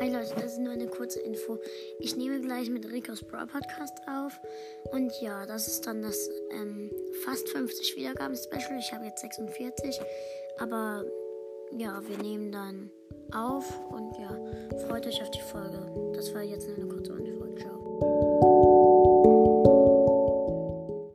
Hi Leute, das ist nur eine kurze Info. Ich nehme gleich mit Ricos Brawl Podcast auf. Und ja, das ist dann das ähm, fast 50 Wiedergaben-Special. Ich habe jetzt 46. Aber ja, wir nehmen dann auf. Und ja, freut euch auf die Folge. Das war jetzt nur eine kurze Info.